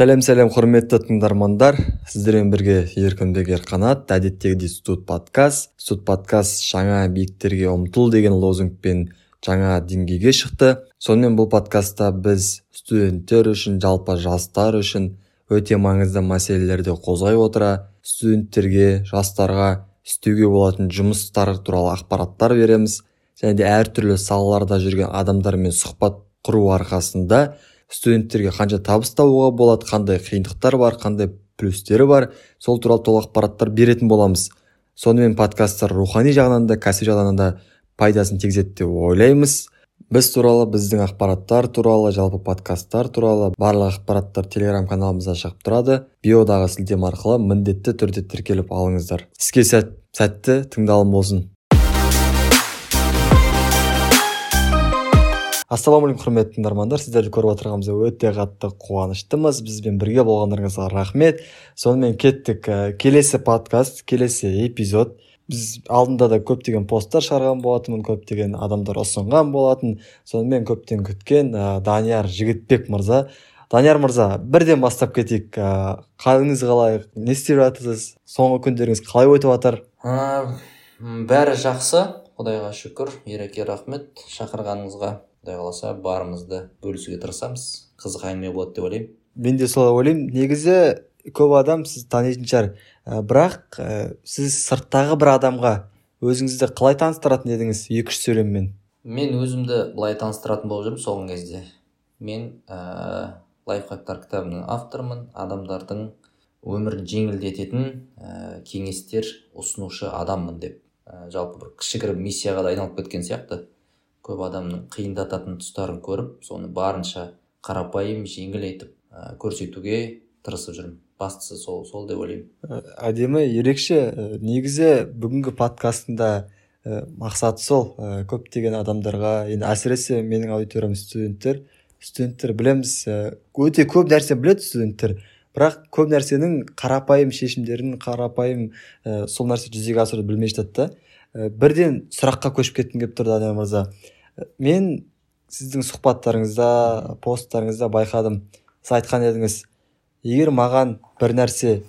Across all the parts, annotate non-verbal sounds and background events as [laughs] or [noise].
сәлем сәлем құрметті тыңдармандар. Сіздермен бірге еркінбек ерқанат әдеттегідей студ подкаст. Студ подкаст жаңа биіктерге ұмтыл деген лозунгпен жаңа деңгейге шықты. Сонымен бұл подкастта біз студенттер үшін жалпы жастар үшін өте маңызды мәселелерді қозғай отыра студенттерге жастарға істеуге болатын жұмыстар туралы ақпараттар береміз. Және де әртүрлі салаларда жүрген адамдармен сұхбат құру арқасында студенттерге қанша табыс табуға болады қандай қиындықтар бар қандай плюстері бар сол туралы толық ақпараттар беретін боламыз. Сонымен подкасттар рухани жағынан да кәсіби жағынан да пайдасын тигізеді деп ойлаймыз. Біз туралы біздің ақпараттар туралы жалпы подкасттар туралы барлық ақпараттар телеграм каналымызда шығып тұрады. Биодағы сілтеме арқылы міндетті түрде тіркеліп алыңыздар. Іске сәт сәтті тыңдалым болсын. Ассалаумағалейкум құрметті тыңдармандар. Сіздерді көріп отырғанымызға өте қатты қуаныштымыз. Бізбен бірге болғандарыңызға рахмет. Сонымен кеттік ә, келесі подкаст келесі эпизод. Біз алдында да көптеген посттар шығарған болатынмын көптеген адамдар ұсынған болатын. Сонымен көптен күткен ә, данияр жігітбек мырза. Данияр мырза бірден бастап кетейік. Ә, қалыңыз қалай? Не істеп жатырсыз? Соңғы күндеріңіз қалай өтіп жатыр? Бәрі жақсы. Құдайға шүкір. Ереке рахмет шақырғаныңызға. Құдай қаласа барымызды бөлісуге тырысамыз. Қызық әңгіме болады деп ойлаймын. Мен де солай ойлаймын. Негізі көп адам сізді танитын шығар. Ә, бірақ ә, сіз сырттағы бір адамға өзіңізді қалай таныстыратын едіңіз? Екі үш сөйлеммен мен өзімді былай таныстыратын болып жүрмін соңғы кезде. Мен ә, лайфхактар кітабының авторымын. Адамдардың өмірін жеңілдететін ә, кеңестер ұсынушы адаммын деп. Ә, жалпы бір кішігірім миссияға да айналып кеткен сияқты. Көп адамның қиындататын тұстарын көріп соны барынша қарапайым жеңіл етіп ә, көрсетуге тырысып жүрмін. Бастысы сол сол деп ойлаймын. Әдемі ерекше негізі бүгінгі подкастында ә, мақсаты сол ә, көптеген адамдарға енді әсіресе менің аудиториям студенттер студенттер білеміз өте көп нәрсе біледі студенттер. Бірақ көп нәрсенің қарапайым шешімдерін қарапайым ә, сол нәрсе жүзеге асыруды білмей жатады да. Ә, бірден сұраққа көшіп кеткім келіп тұр данияр мырза. Мен сіздің сұхбаттарыңызда посттарыңызда байқадым. Сіз айтқан едіңіз егер маған бір нәрсе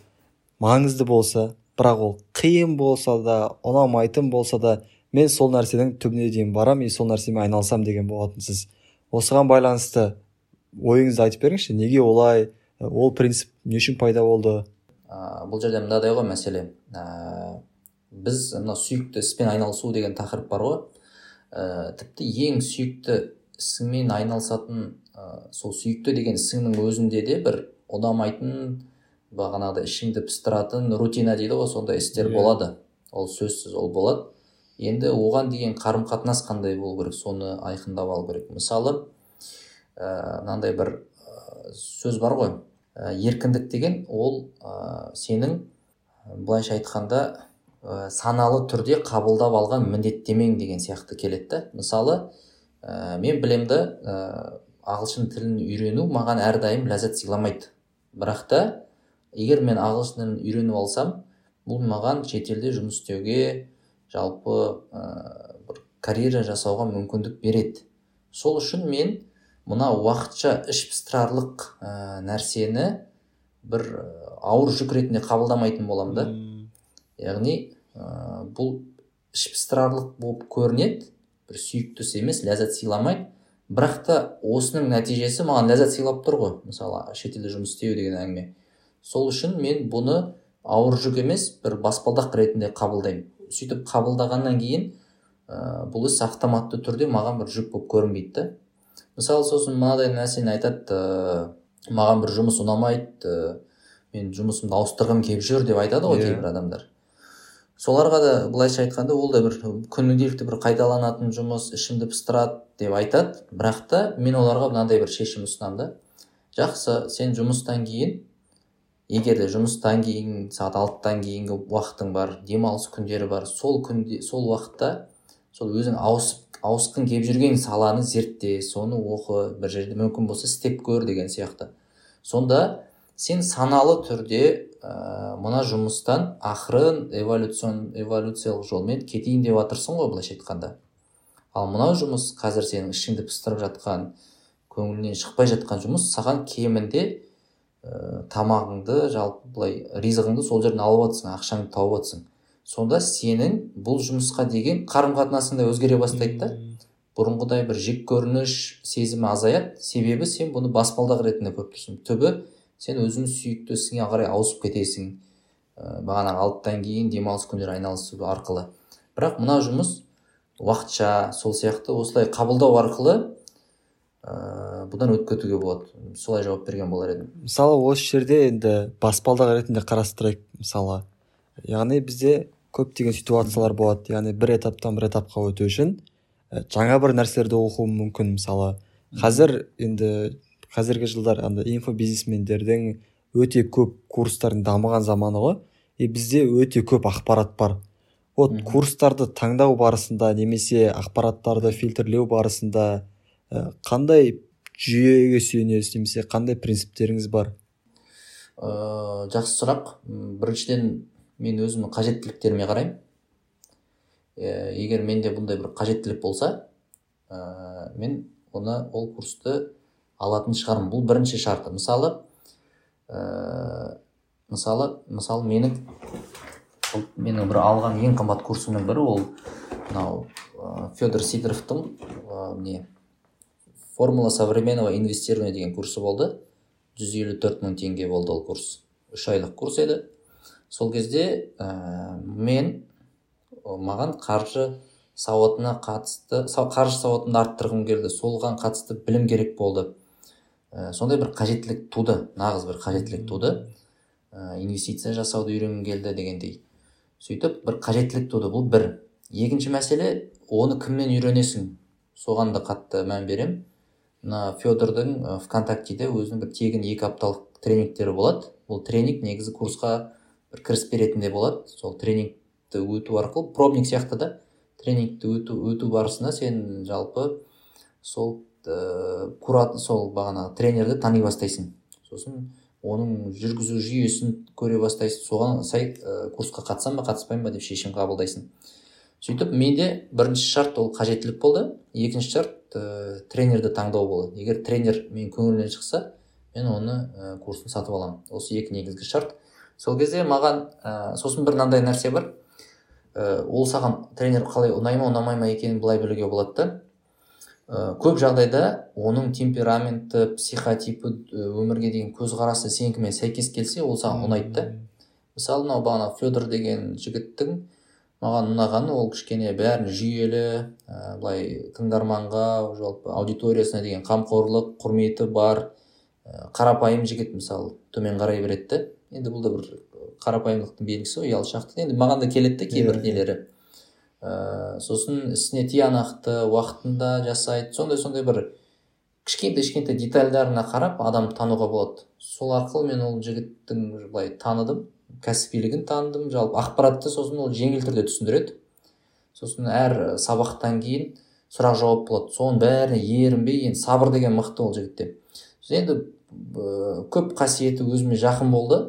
маңызды болса бірақ ол қиын болса да ұнамайтын болса да мен сол нәрсенің түбіне дейін барам и сол нәрсемен айналысамын деген болатынсыз осыған байланысты ойыңызды айтып беріңізші неге олай ол принцип не үшін пайда болды? Ә, бұл жерде мынадай ғой мәселе. Ә, біз мына сүйікті іспен айналысу деген тақырып бар ғой. Ә, тіпті ең сүйікті ісіңмен айналысатын ә, сол сүйікті деген ісіңнің өзінде де бір ұнамайтын бағанағыдай ішіңді пыстыратын рутина дейді ғой сондай істер yeah. Иә. болады ол сөзсіз ол болады енді оған деген қарым қатынас қандай болу керек соны айқындап алу керек мысалы ә, мынандай бір ә, сөз бар ғой ә, еркіндік деген ол ә, сенің былайша айтқанда ә, саналы түрде қабылдап алған міндеттемең деген сияқты келеді да. Мысалы ә, мен білемді ә, ағылшын тілін үйрену маған әрдайым ләззат сыйламайды. Бірақ та егер мен ағылшын тілін үйреніп алсам бұл маған шетелде жұмыс істеуге жалпы ә, бір карьера жасауға мүмкіндік береді. Сол үшін мен мына уақытша іш пыстырарлық ә, нәрсені бір ауыр жүк ретінде қабылдамайтын боламын да. Яғни ә, бұл ішпыстырарлық болып көрінеді. Бір сүйікті іс емес ләззат сыйламайды. Бірақ та осының нәтижесі маған ләззат сыйлап тұр ғой. Мысалы шетелде жұмыс істеу деген әңгіме. Сол үшін мен бұны ауыр жүк емес бір баспалдақ ретінде қабылдаймын. Сөйтіп қабылдағаннан кейін ә, бұл іс автоматты түрде маған бір жүк болып көрінбейді да. Мысалы сосын мынадай нәрсені айтады ә, маған бір жұмыс ұнамайды ә, мен жұмысымды ауыстырғым келіп жүр деп айтады ғой yeah. Иә. кейбір адамдар. Соларға да былайша айтқанда ол да бір күнделікті бір қайталанатын жұмыс ішімді пыстырады деп айтады. Бірақ та мен оларға мынандай бір шешім ұсынамын да. Жақсы сен жұмыстан кейін егер де жұмыстан кейін сағат алтыдан кейінгі уақытың бар демалыс күндері бар сол күнде сол уақытта сол өзің ауысып ауысқың келіп жүрген саланы зертте соны оқы бір жерде мүмкін болса істеп көр деген сияқты. Сонда сен саналы түрде ә, мына жұмыстан ақырын эволюцион эволюциялық жолмен кетейін деп жатырсың ғой былайша айтқанда. Ал мынау жұмыс қазір сенің ішіңді пыстырып жатқан көңіліңнен шықпай жатқан жұмыс саған кемінде ә, тамағыңды жалпы былай ризығыңды сол жерден алып жатрсың ақшаңды тауып жатрсың сонда сенің бұл жұмысқа деген қарым қатынасың да өзгере бастайды да. Бұрынғыдай бір жек көрініш сезімі азаяды. Себебі сен бұны баспалдақ ретінде көріп тұрсың. Түбі сен өзіңнің сүйікті ісіңе қарай ауысып кетесің. Ә, бағанағы алтыдан кейін демалыс күндері айналысу арқылы. Бірақ мына жұмыс уақытша сол сияқты осылай қабылдау арқылы ә, бұдан өтіп кетуге болады. Солай жауап берген болар едім. Мысалы осы жерде енді баспалдақ ретінде қарастырайық мысалы. Яғни бізде көптеген ситуациялар болады. Яғни бір этаптан бір этапқа өту үшін жаңа бір нәрселерді оқу мүмкін мысалы. Қазір енді қазіргі жылдар андай инфобизнесмендердің өте көп курстардың дамыған заманы ғой. И бізде өте көп ақпарат бар. Вот курстарды таңдау барысында немесе ақпараттарды фильтрлеу барысында қандай жүйеге сүйенесіз немесе қандай принциптеріңіз бар? Ә, жақсы сұрақ. Біріншіден мен өзімнің қажеттіліктеріме қараймын. Ә, егер менде бұндай бір қажеттілік болса ә, мен оны ол курсты алатын шығармын. Бұл бірінші шарты. Мысалы ә, мысалы мысалы менің менің бір алған ең қымбат курсымның бірі ол мынау ә, федор сидоровтың ә, не формула современного инвестирования деген курсы болды. Жүз елу төрт мың теңге болды ол курс. Үш айлық курс еді. Сол кезде ә, мен маған қаржы сауатына қатысты қаржы сауатымды арттырғым келді. Соған қатысты білім керек болды. Ә, сондай бір қажеттілік туды нағыз бір қажеттілік туды. Ә, инвестиция жасауды үйренгім келді дегендей. Сөйтіп бір қажеттілік туды. Бұл бір. Екінші мәселе оны кімнен үйренесің? Соған да қатты мән беремін. Мына федордың вконтактеде өзінің бір тегін екі апталық тренингтері болады. Ол тренинг негізі курсқа бір кіріспе ретінде болады. Сол тренингті өту арқылы пробник сияқты да тренингті өту, өту барысында сен жалпы сол курат сол бағанағы тренерді тани бастайсың. Сосын оның жүргізу жүйесін көре бастайсың. Соған сай ә, курсқа қатысам ба қатыспаймын ба деп шешім қабылдайсың. Сөйтіп менде бірінші шарт ол қажеттілік болды. Екінші шарт ә, тренерді таңдау болды. Егер тренер менің көңілімнен шықса мен оны ә, курсын сатып аламын. Осы екі негізгі шарт. Сол кезде маған ә, сосын бір мынандай нәрсе бар. Ә, ол саған тренер қалай ұнай ма ұнамай ма екенін былай білуге болады да. Ә, көп жағдайда оның темпераменті психотипі өмірге деген көзқарасы сенікімен сәйкес келсе ол саған ұнайды да. Мысалы мынау бағана федор деген жігіттің маған ұнағаны ол кішкене бәрін жүйелі ә, былай тыңдарманға жалпы аудиториясына деген қамқорлық құрметі бар ә, қарапайым жігіт мысалы төмен қарай береді енді бұл да бір қарапайымдылықтың белгісі ғой ұялшақтық енді маған да келеді да кейбір yeah. нелері. Ә, сосын ісіне тиянақты уақытында жасайды. Сондай сондай бір кішкентай кішкентай детальдарына қарап адам тануға болады. Сол арқылы мен ол жігіттің былай таныдым кәсібилігін таныдым. Жалпы ақпаратты сосын ол жеңіл түрде түсіндіреді. Сосын әр сабақтан кейін сұрақ жауап болады. Соның бәріне ерінбей енді сабыр деген мықты ол жігітте енді көп қасиеті өзіме жақын болды.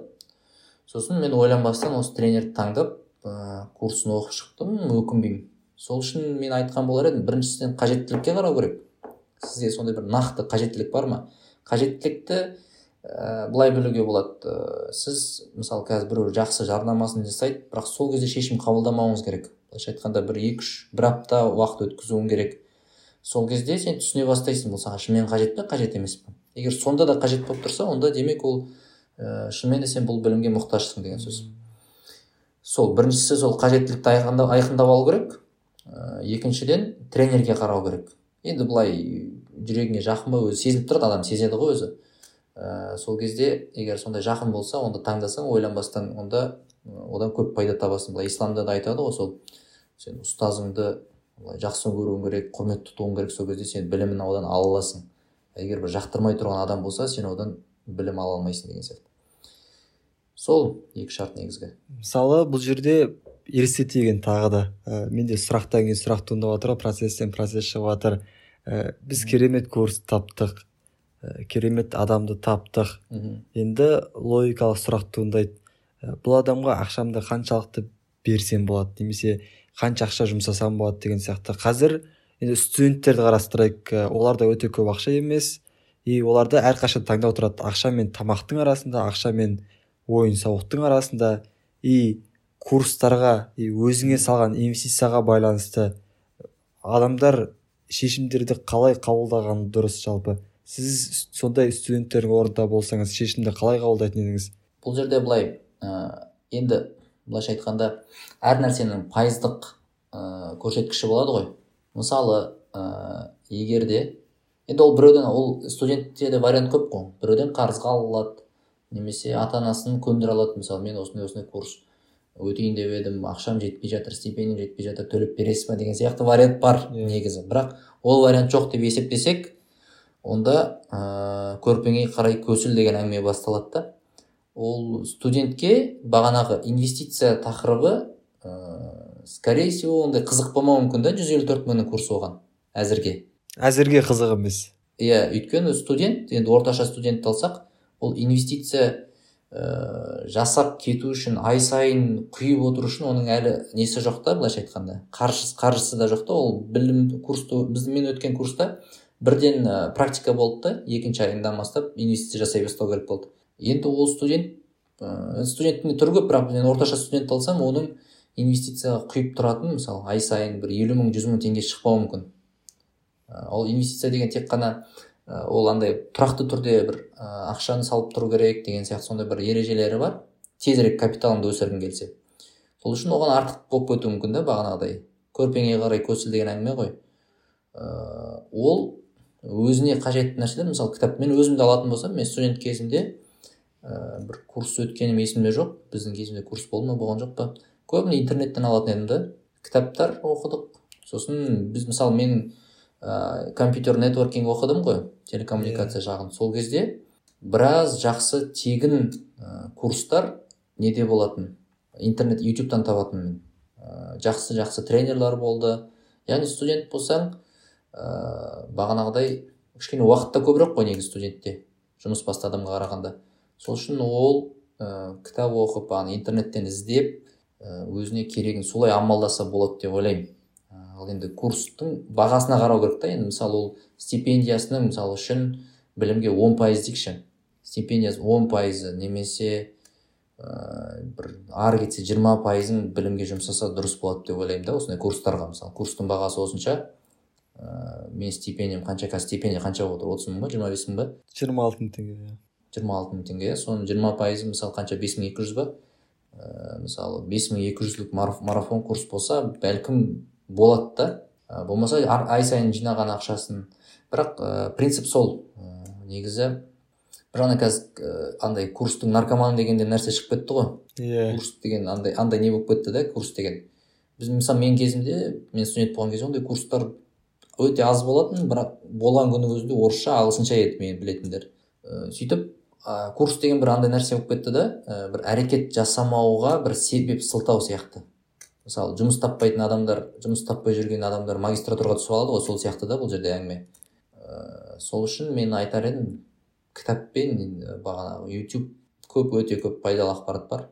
Сосын мен ойланбастан осы тренерді таңдап ә, курсын оқып шықтым өкінбеймін. Сол үшін мен айтқан болар едім біріншіден қажеттілікке қарау керек. Сізде сондай бір нақты қажеттілік бар ма? Қажеттілікті ә, былай білуге болады. Ә, сіз мысалы қазір біреу жақсы жарнамасын жасайды бірақ сол кезде шешім қабылдамауыңыз керек. Былайша айтқанда бір екі үш бір апта уақыт өткізуің керек. Сол кезде сен түсіне бастайсың бұл саған шынымен қажет пе қажет емес пе? Егер сонда да қажет болып тұрса онда демек ол ә, шынымен де сен бұл білімге мұқтажсың деген сөз. Сол біріншісі сол қажеттілікті айқындап, айқындап алу керек. Ә, екіншіден тренерге қарау керек. Енді былай жүрегіңе жақын ба өзі сезіліп тұрады адам сезеді ғой өзі. Ә, сол кезде егер сондай жақын болса онда таңдасаң ойланбастан онда одан көп пайда табасың. Былай исламда да айтады ғой сол. Сен ұстазыңды жақсы көруің керек құрмет тұтуың керек сол кезде сен білімін одан ала аласың. Егер бір жақтырмай тұрған адам болса сен одан білім ала алмайсың деген сияқты. Сол екі шарт негізгі. Мысалы бұл жерде елестетейін тағы да. Ә, менде сұрақтан кейін сұрақ туындап жатыр ғой процесстен процесс шығып жатыр ә, біз керемет курс таптық ә, керемет адамды таптық. Енді логикалық сұрақ туындайды. Ә, бұл адамға ақшамды қаншалықты берсем болады немесе қанша ақша жұмсасам болады деген сияқты. Қазір енді студенттерді қарастырайық. Оларда өте көп ақша емес. И оларда әрқашан таңдау тұрады. Ақша мен тамақтың арасында ақша мен ойын сауықтың арасында и курстарға и өзіңе салған инвестицияға байланысты адамдар шешімдерді қалай қабылдаған дұрыс жалпы. Сіз сондай студенттердің орнында болсаңыз шешімді қалай қабылдайтын едіңіз? Бұл жерде былай ә, енді былайша айтқанда әр нәрсенің пайыздық ә, көрсеткіші болады ғой. Мысалы ә, егер де енді ол біреуден ол студентте де вариант көп қой. Біреуден қарызға алады немесе ата анасын көндіре алады. Мысалы мен осындай осындай курс өтейін деп едім ақшам жетпей жатыр стипендиям жетпей жатыр төлеп бересіз ба? деген сияқты вариант бар yeah. Иә. негізі. Бірақ ол вариант жоқ деп есептесек онда ә, көрпеңе қарай көсіл деген әңгіме басталады да. Ол студентке бағанағы инвестиция тақырыбы ә, скорее всего ондай қызық болмауы мүмкін да жүз елу төрт мыңның курсы оған әзірге. Әзірге қызық емес. Иә өйткені студент енді орташа студентті алсақ ол инвестиция ә, жасап кету үшін ай сайын құйып отыру үшін оның әлі несі жоқ та былайша айтқанда? Қаржысы, қаржысы да жоқ та ол білім курсты біз мен өткен курста бірден ә, практика болды да екінші айынан бастап инвестиция жасай бастау керек болды. Енді ол студент ә, студенттің түрі көп бірақ мен орташа студент алсам оның инвестицияға құйып тұратын мысалы ай сайын бір елу мың жүз мың теңге шықпауы мүмкін. Ол инвестиция деген тек қана Э, ол андай тұрақты түрде бір ә, ақшаны салып тұру керек деген сияқты сондай бір ережелері бар. Тезірек капиталыңды өсіргің келсе. Сол үшін оған артық болып кетуі мүмкін да бағанағыдай. Көрпеңе қарай көсіл деген әңгіме ғой. Ә, ол өзіне қажетті нәрселер мысалы кітап мен өзімді алатын болсам мен студент кезімде ә, бір курс өткенім есімде жоқ. Біздің кезімізде курс болды ма болған жоқ па? Көбіне интернеттен алатын едім да. Кітаптар оқыдық. Сосын біз мысалы менің ә, компьютер нетворкинг оқыдым ғой телекоммуникация yeah. Иә. жағын сол кезде. Біраз жақсы тегін ә, курстар неде болатын? Интернет ютубтан табатынмын ә, жақсы жақсы тренерлар болды. Яғни студент болсаң ә, бағанағыдай кішкене уақыт та көбірек қой негізі студентте жұмыс басты адамға қарағанда. Сол үшін ол ә, кітап оқып интернеттен іздеп өзіне керегін солай амалдаса болады деп ойлаймын. Ал енді курстың бағасына қарау керек та. Енді мысалы ол стипендиясының мысалы үшін білімге он пайыз дейікші. Стипендиясы он пайызы немесе ә, бір ары кетсе жиырма пайызын білімге жұмсаса дұрыс болады деп ойлаймын да осындай курстарға. Мысалы курстың бағасы осынша ә, мен стипендиям қанша? Қазір стипендия қанша болып отыр? отыз мың ба жиырма бес мың ба? Жиырма алты мың теңге иә. Жиырма алты мың теңге. Иә соның жиырма пайызы мысалы қанша? бес мың екі жүз ба? Ә, мысалы бес мың екі жүзлік марафон курс болса бәлкім болады да ә, болмаса ай сайын жинаған ақшасын. Бірақ ә, принцип сол. Ә, негізі жаңа қазір ә, андай курстың наркоманы деген де нәрсе шығып кетті ғой. Иә. Yeah. курс деген андай андай не болып кетті да курс деген. Біз мысалы менің кезімде мен студент болған кезде ондай курстар өте аз болатын бірақ болған күннің өзінде орысша ағылшынша еді мен білетіндер. Ә, сөйтіп ә, курс деген бір андай нәрсе болып кетті да ә, бір әрекет жасамауға бір себеп сылтау сияқты. Мысалы жұмыс таппайтын адамдар жұмыс таппай жүрген адамдар магистратураға түсіп алады ғой сол сияқты да бұл жерде әңгіме. Ә, сол үшін мен айтар едім кітаппен бағанағы ютуб көп өте көп пайдалы ақпарат бар.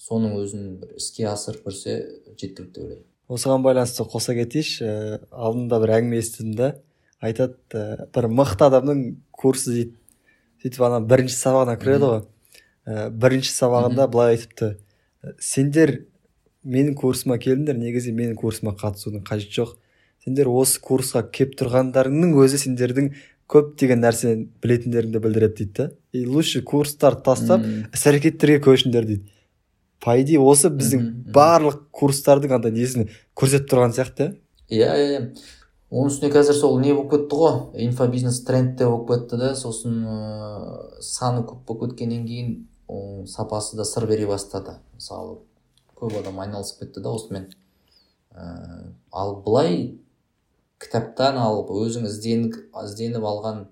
Соның өзін бір іске асырып көрсе жеткілікті деп ойлаймын. Осыған байланысты қоса кетейінші ә, алдында бір әңгіме естідім да айтады ә, бір мықты адамның курсы дейді сөйтіп ана бірінші сабағына кіреді ғой. Ә, бірінші сабағында былай айтыпты. Сендер менің курсыма келдіңдер негізі менің курсыма қатысудың қажеті жоқ. Сендер осы курсқа келіп тұрғандарыңның өзі сендердің көптеген нәрсені білетіндеріңді білдіреді дейді да. И лучше курстарды тастап іс әрекеттерге көшіңдер дейді. По идее осы біздің барлық курстардың андай несін көрсетіп тұрған сияқты. Иә иә иә. Оның үстіне қазір сол не болып кетті ғой? Инфобизнес трендте болып кетті да. Сосын ыыы саны көп болып кеткеннен кейін сапасы да сыр бере бастады. Мысалы көп адам айналысып кетті да осымен. Ә, ал былай кітаптан алып өзің ізденіп, ізденіп алған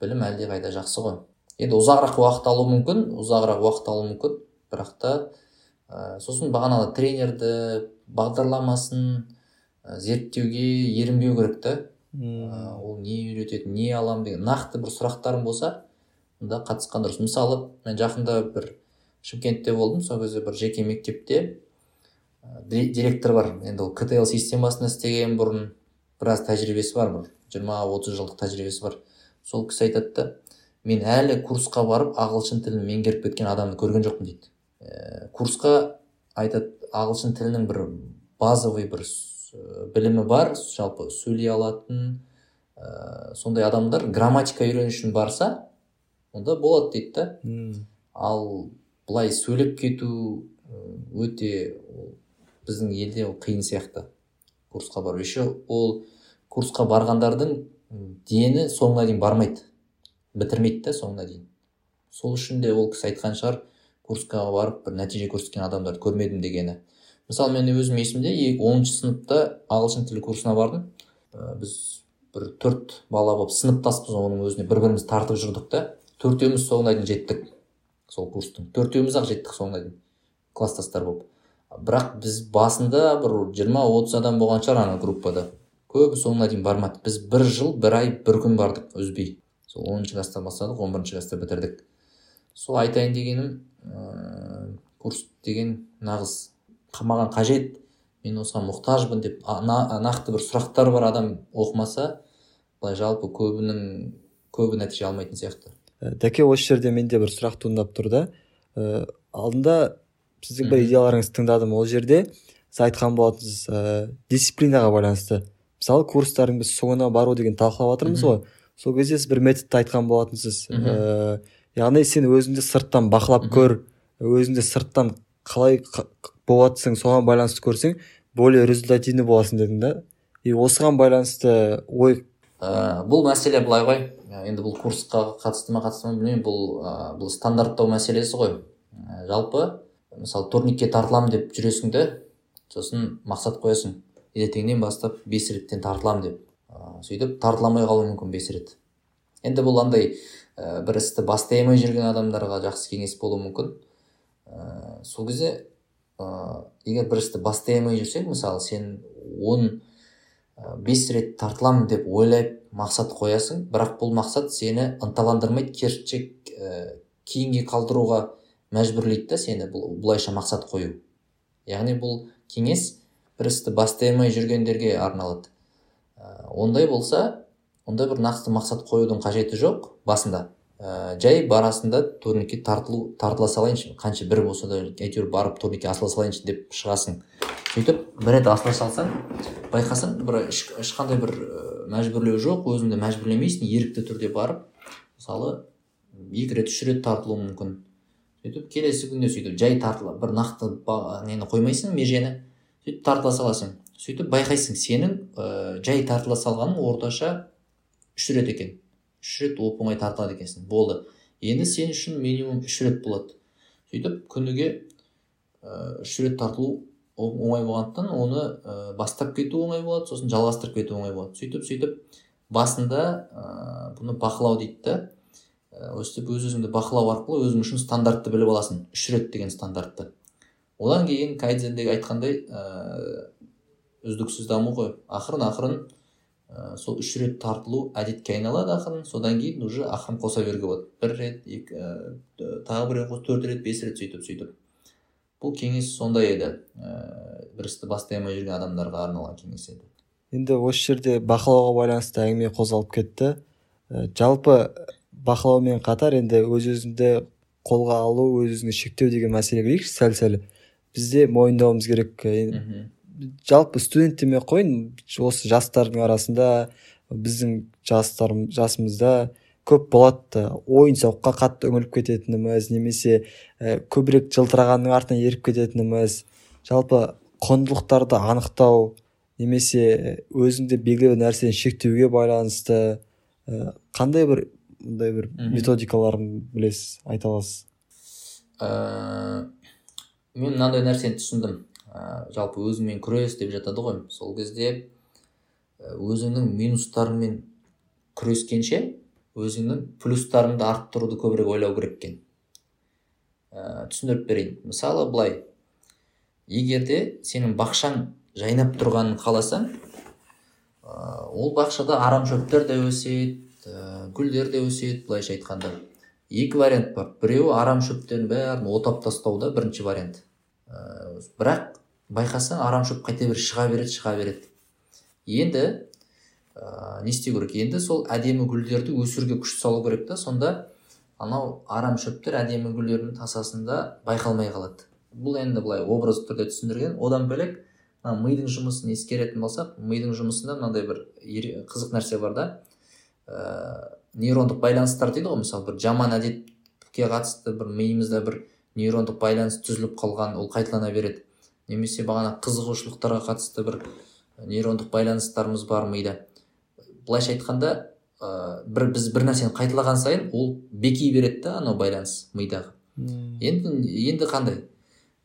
білім әлдеқайда жақсы ғой. Енді ұзағырақ уақыт алуы мүмкін ұзағырақ уақыт алуы мүмкін. Бірақ та ә, сосын бағанағы тренерді бағдарламасын ә, зерттеуге ерінбеу керек та. Ә, ол не үйретеді не аламын деген нақты бір сұрақтарың болса онда қатысқан дұрыс. Мысалы мен жақында бір шымкентте болдым. Сол кезде бір жеке мектепте. Директор бар. Енді ол ктл системасында істеген бұрын біраз тәжірибесі бар бір жиырма отыз жылдық тәжірибесі бар. Сол кісі айтады да мен әлі курсқа барып ағылшын тілін меңгеріп кеткен адамды көрген жоқпын дейді. Ә, курсқа айтады ағылшын тілінің бір базовый бір білімі бар жалпы сөйлей алатын ә, сондай адамдар грамматика үйрену үшін барса онда болады дейді да. Ал былай сөйлеп кету өте біздің елде ол қиын сияқты курсқа бару. Еще ол курсқа барғандардың дені соңына дейін бармайды. Бітірмейді да соңына дейін. Сол үшін де ол кісі айтқан шығар курсқа барып бір нәтиже көрсеткен адамдарды көрмедім дегені. Мысалы мен өзім есімде оныншы сыныпта ағылшын тілі курсына бардым. Біз бір төрт бала болып сыныптаспыз оның өзіне бір бірімізді тартып жүрдік та. Төртеуміз соңына дейін жеттік. Сол курстың. Төртеуміз ақ жеттік соңына дейін класстастар болып. Бірақ біз басында бір жиырма отыз адам болған шығар ана группада. Көбі соңына дейін бармады біз бір жыл бір ай бір күн бардық үзбей сол оныншы класстан бастадық он бірінші класста бітірдік. Сол айтайын дегенім ә, курс деген нағыз маған қажет. Мен осыған мұқтажбын деп нақты бір сұрақтар бар адам оқымаса былай жалпы көбінің көбі нәтиже алмайтын сияқты. Дәке осы жерде менде бір сұрақ туындап тұр да. Ә, алдында сіздің бір идеяларыңызды тыңдадым ол жерде. Сіз айтқан болатынсыз ә, дисциплинаға байланысты. Мысалы курстардың біз соңына бару деген талқылап жатырмыз ғой. Сол кезде сіз бір методты айтқан болатынсыз. Ә, яғни сен өзіңді сырттан бақылап көр өзіңді сырттан қалай болып жатсың соған байланысты көрсең более результативный боласың дедің да. И осыған байланысты ой ә, бұл мәселе былай ғой. Енді бұл курсқа қатысты ма қатысты ма білмеймін. Бұл ә, бұл стандарттау мәселесі ғой. Ә, жалпы мысалы турникке тартыламын деп жүресің де сосын мақсат қоясың. Ертеңнен бастап бес реттен тартыламын деп ә, сөйтіп тартыла алмай қалуы мүмкін бес рет. Енді бұл андай ә, бір істі бастай алмай жүрген адамдарға жақсы кеңес болуы мүмкін. Ә, сол кезде ә, егер бір істі бастай алмай жүрсең мысалы сен он бес рет тартыламын деп ойлап мақсат қоясың. Бірақ бұл мақсат сені ынталандырмайды. Керісінше ә, кейінге қалдыруға мәжбүрлейді да сені бұл бұлайша мақсат қою. Яғни бұл кеңес бір істі бастай алмай жүргендерге арналады. Ә, ондай болса онда бір нақты мақсат қоюдың қажеті жоқ басында. Ә, жай барасың турникке тартылу тартыла салайыншы. Қанша бір болса да әйтеуір барып турникке асыла салайыншы деп шығасың. Сөйтіп бір рет асыла салсаң байқасаң бір ешқандай бір мәжбүрлеу жоқ өзіңді мәжбүрлемейсің ерікті түрде барып мысалы екі рет үш рет тартылуы мүмкін. Сөйтіп келесі күнде сөйтіп жай тартыла бір нақты нені қоймайсың межені сөйтіп тартыла саласың. Сөйтіп байқайсың сенің ә, жай тартыла салғаның орташа үш рет екен. Үш рет оп оңай тартылады екенсің. Болды. Енді сен үшін минимум үш рет болады. Сөйтіп күніге үш рет тартылу оңай болғандықтан оны ә, бастап кету оңай болады сосын жалғастырып кету оңай болады. сөйтіп сөйтіп басында ә, бұны бақылау дейді да өстіп өз өзіңді бақылау арқылы өзің үшін стандартты біліп аласың. үш рет деген стандартты. одан кейін кайдзендегі айтқандай ә, үздіксіз даму ғой. Ақырын ақырын ә, сол үш рет тартылу әдетке айналады ақырын. содан кейін уже ақырын қоса беруге болады. бір рет екі ә, тағы бір рет төрт рет бес рет сөйтіп сөйтіп. Бұл кеңес сондай еді. Ә, бір істі бастай алмай жүрген адамдарға арналған кеңес еді. Енді осы жерде бақылауға байланысты әңгіме қозғалып кетті. Ә, жалпы бақылаумен қатар енді өз өзіңді қолға алу өз өзіңді шектеу деген мәселеге келейікші сәл сәл бізде мойындауымыз керек жалпы студент демей ақ қояйын осы жастардың арасында біздің жастар жасымызда көп болады ойын сауыққа қатты үңіліп кететініміз немесе ә, көбірек жылтырағанның артынан еріп кететініміз. Жалпы құндылықтарды анықтау немесе өзіңді белгілі нәрсені шектеуге байланысты ә, қандай бір мындай бір методикаларын білесіз айта аласыз? Ә, мен мынандай нәрсені түсіндім. Ә, жалпы өзіңмен күрес деп жатады ғой. Сол кезде өзіңнің минустарыңмен күрескенше өзіңнің плюстарыңды арттыруды көбірек ойлау керек екен. Ә, түсіндіріп берейін. Мысалы былай. Егер де сенің бақшаң жайнап тұрғанын қаласаң ә, ол бақшада арам шөптер де өседі ә, гүлдер де өседі былайша айтқанда. Екі вариант бар. Біреуі арам шөптердің бәрін отап тастау да бірінші вариант. Ә, бірақ байқасаң арам шөп қайта бір шыға береді шыға береді. Енді ә, не істеу керек. Енді сол әдемі гүлдерді өсіруге күш салу керек та. Сонда анау арам шөптер әдемі гүлдердің тасасында байқалмай қалады. Бұл енді былай образды түрде түсіндірген. Одан бөлек мына мидың жұмысын ескеретін болсақ мидың жұмысында мынандай бір қызық нәрсе бар да. Ә, нейрондық байланыстар дейді ғой. Мысалы бір жаман әдетке қатысты бір миымызда бір нейрондық байланыс түзіліп қалған ол қайталана береді. Немесе бағана қызығушылықтарға қатысты бір нейрондық байланыстарымыз бар мида. Былайша айтқанда ә, бір біз бір нәрсені қайталаған сайын ол беки береді да анау байланыс мидағы. Енді енді қандай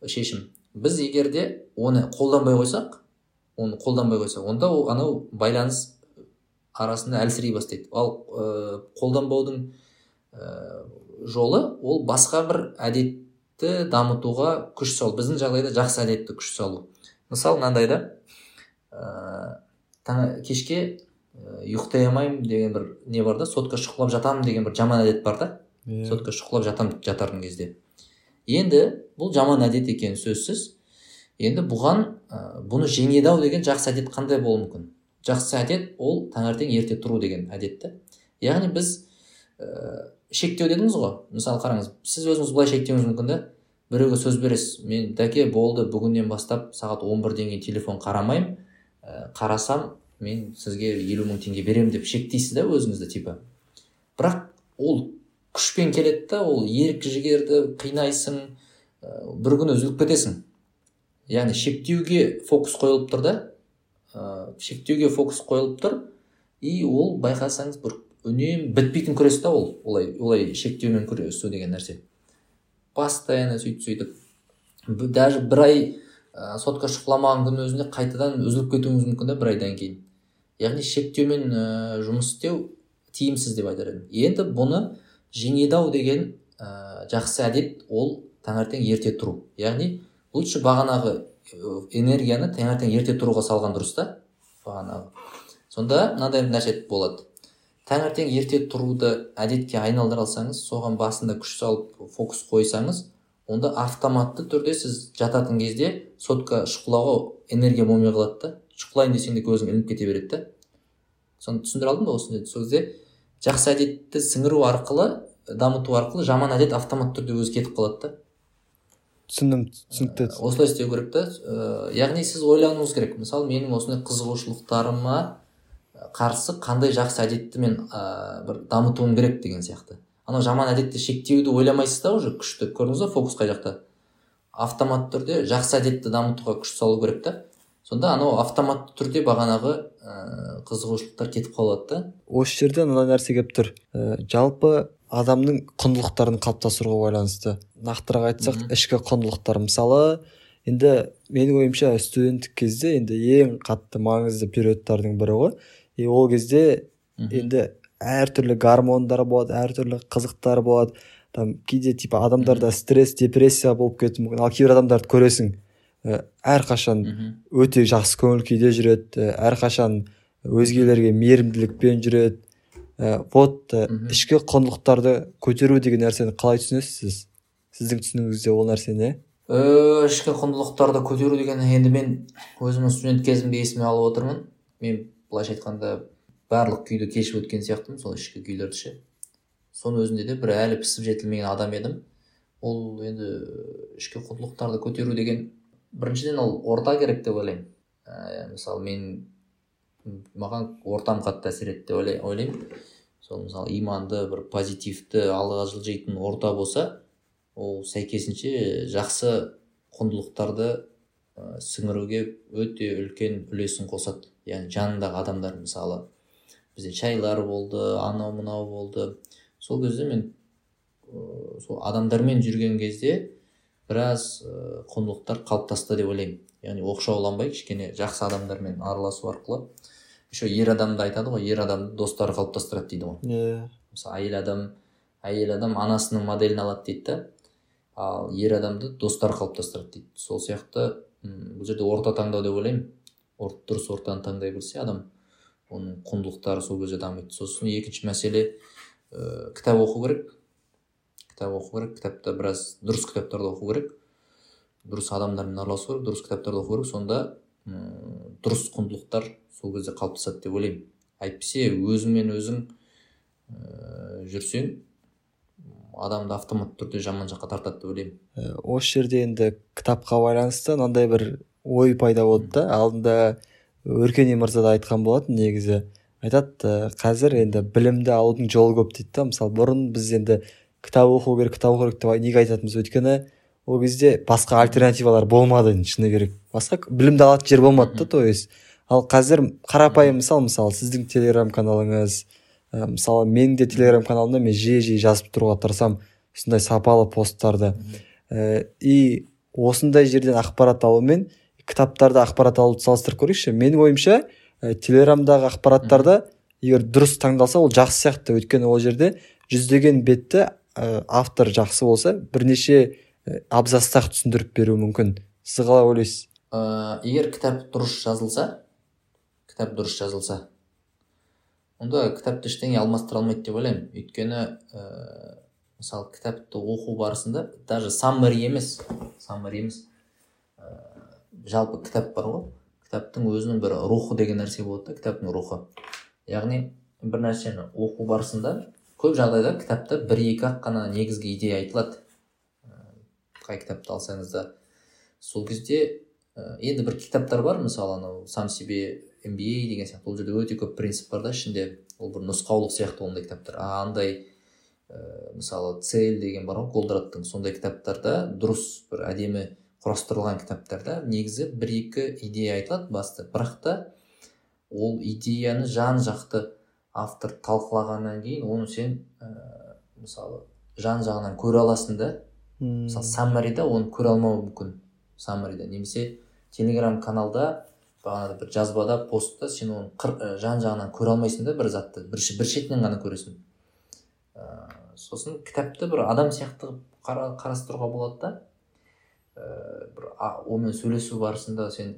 шешім? Біз егер де оны қолданбай қойсақ оны қолданбай қойсақ онда ол анау байланыс арасында әлсірей бастайды. Ал ә, қолданбаудың ә, жолы ол басқа бір әдетті дамытуға күш салу. Біздің жағдайда жақсы әдетті күш салу. Мысалы мынандай да ә, кешке ұйықтай алмаймын деген бір не бар да сотка шұқылап жатамын деген бір жаман әдет бар да. Yeah. Иә. сотка шұқылап жатамын жатардың кезде. Енді бұл жаман әдет екені сөзсіз. Енді бұған ә, бұны жеңеді ау деген жақсы әдет қандай болуы мүмкін? Жақсы әдет ол таңертең ерте тұру деген әдет та яғни біз ә, шектеу дедіңіз ғой. Мысалы қараңыз сіз өзіңіз былай шектеуіңіз мүмкін да біреуге сөз бересіз. Мен дәке болды бүгіннен бастап сағат он бірден кейін телефон қарамаймын. Ә, қарасам мен сізге елу мың теңге беремін деп шектейсіз да өзіңізді типа. Бірақ ол күшпен келеді да ол ерік жігерді қинайсың бір күні үзіліп кетесің. Яғни шектеуге фокус қойылып тұр да ә, шектеуге фокус қойылып тұр. И ол байқасаңыз бір үнемі бітпейтін күрес та ол олай олай шектеумен күресу деген нәрсе. Постоянно сөйтіп сөйтіп. Даже бір ай ә, сотка шұқыламаған күннің өзінде қайтадан үзіліп кетуіңіз мүмкін да бір айдан кейін. Яғни шектеумен ә, жұмыс істеу тиімсіз деп айтар едім. Енді бұны жеңеді ау деген ә, жақсы әдет ол таңертең ерте тұру. Яғни лучше бағанағы энергияны таңертең ерте тұруға салған дұрыс та? Бағанағы. Сонда мынандай нәрсе болады. Таңертең ерте тұруды әдетке айналдыра алсаңыз соған басында күш салып фокус қойсаңыз онда автоматты түрде сіз жататын кезде сотка шұқылауға энергия болмай қалады да. Шұқылайын десең де көзің ілініп кете береді да. Соны түсіндіре алдым ба осыны сол кезде жақсы әдетті сіңіру арқылы дамыту арқылы жаман әдет автоматты түрде өзі кетіп қалады да. түсіндім түсінікті. Осылай істеу керек та. Ә, яғни сіз ойлануыңыз керек. Мысалы менің осындай қызығушылықтарыма қарсы қандай жақсы әдетті мен ә, бір дамытуым керек деген сияқты. Анау жаман әдетті шектеуді ойламайсыз да уже күшті. Көрдіңіз ба фокус қай жақта? Автоматты түрде жақсы әдетті дамытуға күш салу керек та. Сонда анау автоматты түрде бағанағы ә, қызығушылықтар кетіп қалады да. Осы жерде мына нәрсе келіп тұр. Ә, жалпы адамның құндылықтарын қалыптастыруға байланысты. Нақтырақ айтсақ ішкі құндылықтар. Мысалы енді менің ойымша студенттік кезде енді ең қатты маңызды периодтардың бірі ғой. И ол кезде енді әртүрлі гормондар болады әртүрлі қызықтар болады. Там кейде типа адамдарда стресс депрессия болып кетуі мүмкін. Ал кейбір адамдарды көресің. Әрқашан өте жақсы көңіл күйде жүреді. Ә, әрқашан өзгелерге мейірімділікпен жүреді. Ә, вот ә, ішкі құндылықтарды көтеру деген нәрсені қалай түсінесіз сіз? Сіздің түсінігіңізде ол нәрсе не? Ішкі құндылықтарды көтеру деген енді мен өзімнің студент кезімде есіме алып отырмын. Мен былайша айтқанда барлық күйді кешіп өткен сияқтымын сол ішкі күйлерді ше. Соның өзінде де бір әлі пісіп жетілмеген адам едім. Ол енді ішкі құндылықтарды көтеру деген біріншіден ол орта керек деп ойлаймын. Ә, мысалы мен маған ортам қатты әсер етті деп ойлаймын. Сол мысалы иманды бір позитивті алға жылжитын орта болса ол сәйкесінше жақсы құндылықтарды ә, сіңіруге өте үлкен үлесін қосады. Яғни жанындағы адамдар мысалы. Бізде шайлар болды анау мынау болды. Сол кезде мен ә, сол адамдармен жүрген кезде біраз құндылықтар қалыптасты деп ойлаймын. Яғни оқшауланбай кішкене жақсы адамдармен араласу арқылы еще ер адамды айтады ғой ер адамды достары қалыптастырады дейді ғой. Иә. Yeah. мысалы әйел адам әйел адам анасының моделін алады дейді да. Ал ер адамды достары қалыптастырады дейді. Сол сияқты бұл жерде орта таңдау деп ойлаймын. Ор, дұрыс ортаны таңдай білсе адам оның құндылықтары сол кезде дамиды. Сосын екінші мәселе ә, кітап оқу керек. Кітап оқу керек кітапта біраз дұрыс кітаптарды оқу керек. Дұрыс адамдармен араласу керек дұрыс кітаптарды оқу керек. Сонда дұрыс құндылықтар сол кезде қалыптасады деп ойлаймын. Әйтпесе өзіңмен өзің ә, жүрсең адамды автоматты түрде жаман жаққа тартады деп ойлаймын. Ә, осы жерде енді кітапқа байланысты мынандай бір ой пайда болды да. Алдында өркени мырза да айтқан болатын негізі. Айтады ә, қазір енді білімді алудың жолы көп дейді да. Мысалы бұрын біз енді кітап оқу керек кітап оқу керек деп неге айтатынбыз? Өйткені ол кезде басқа альтернативалар болмады енді шыны керек. Басқа білімді алатын жер болмады да то есть. Ал қазір қарапайым мысал мысалы сіздің телеграм каналыңыз ә, мысалы менің де телеграм каналымда мен жиі жиі жазып тұруға тырысамын осындай сапалы посттарды. Ә, и осындай жерден ақпарат алу мен кітаптарда ақпарат алуды салыстырып көрейікші. Менің ойымша ә, телеграмдағы ақпараттарда егер дұрыс таңдалса ол жақсы сияқты. Өйткені ол жерде жүздеген бетті ә, автор жақсы болса бірнеше абзаста ақ түсіндіріп беруі мүмкін. Сіз қалай ойлайсыз? Ә, егер кітап дұрыс жазылса кітап дұрыс жазылса онда кітапты ештеңе алмастыра алмайды деп ойлаймын. Өйткені ә, мысалы кітапты оқу барысында даже саммари емес саммари емес ә, жалпы кітап бар ғой. Кітаптың өзінің бір рухы деген нәрсе болады да кітаптың рухы. Яғни бір нәрсені оқу барысында көп жағдайда кітапта бір екі ақ қана негізгі идея айтылады. Қай кітапты алсаңыз да. Сол кезде енді бір кітаптар бар мысалы анау сам себе MBA деген сияқты. Ол жерде өте көп принцип бар да ішінде. Ол бір нұсқаулық сияқты ондай кітаптар. А андай ә, мысалы цель деген бар ғой голдраттың сондай кітаптарда дұрыс бір әдемі құрастырылған кітаптарда негізі бір екі идея айтылады басты. Бірақ та ол идеяны жан жақты автор талқылағаннан кейін оны сен ә, мысалы жан жағынан көре аласың да. Мысалы саммарида оны көре алмауы мүмкін саммарида. Немесе телеграм каналда бағанағыдай бір жазбада постта сен оны қыр, жан жағынан көре алмайсың да бір затты бір, бір шетінен ғана көресің. Ә, сосын кітапты бір адам сияқты қара, қарастыруға болады да. Ә, бір онымен сөйлесу барысында сен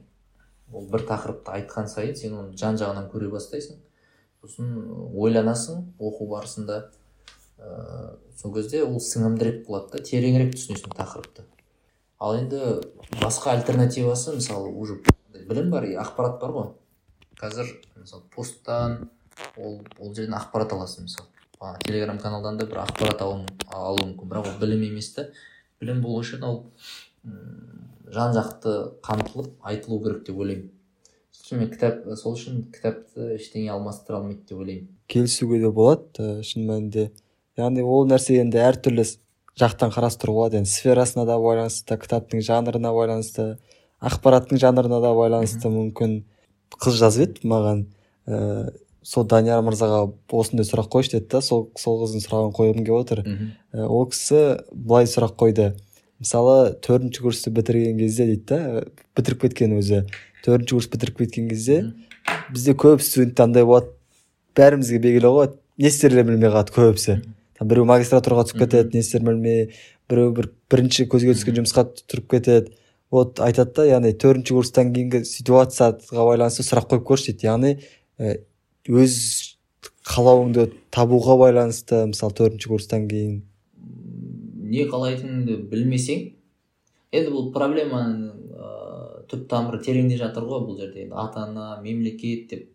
ол бір тақырыпты айтқан сайын сен оны жан жағынан көре бастайсың. Сосын ойланасың оқу барысында. Ә, сол кезде ол сіңімдірек болады да тереңірек түсінесің тақырыпты. Ал енді басқа альтернативасы мысалы уже білім бар и ақпарат бар ғой. Қазір мысалы посттан ол ол жерден ақпарат аласың мысалы. Телеграм каналдан да бір ақпарат алу, алу мүмкін бірақ ол білім емес та. Білім болу үшін ол жан жақты қамтылып айтылу керек деп ойлаймын. Үшін кітап сол үшін кітапты ештеңе алмастыра алмайды деп ойлаймын келісуге де болады. Шын мәнінде. Яғни ол нәрсе енді әртүрлі жақтан қарастыруға болады. Енді сферасына да байланысты кітаптың жанрына байланысты ақпараттың жанрына да байланысты мүмкін қыз жазып еді маған. Ә, сол данияр мырзаға осындай сұрақ қойшы деді да сол сол қыздың сұрағын қойғым келіп отыр. Ә, ол кісі былай сұрақ қойды. Мысалы төртінші курсты бітірген кезде дейді да бітіріп кеткен өзі. Төртінші курс бітіріп кеткен кезде бізде көп студент андай болады. Бәрімізге белгілі ғой не істерін білмей қалады көбісі. Біреу магистратураға түсіп кетеді не істерін білмей біреу бір бірінші көзге түскен жұмысқа тұрып кетеді. Вот айтады да яғни төртінші курстан кейінгі ситуацияға байланысты сұрақ қойып көрші дейді. Яғни өз қалауыңды табуға байланысты мысалы төртінші курстан кейін не қалайтыныңды білмесең енді бұл проблеманың ә, түп тамыры тереңде жатыр ғой бұл жерде. Енді ата ана мемлекет деп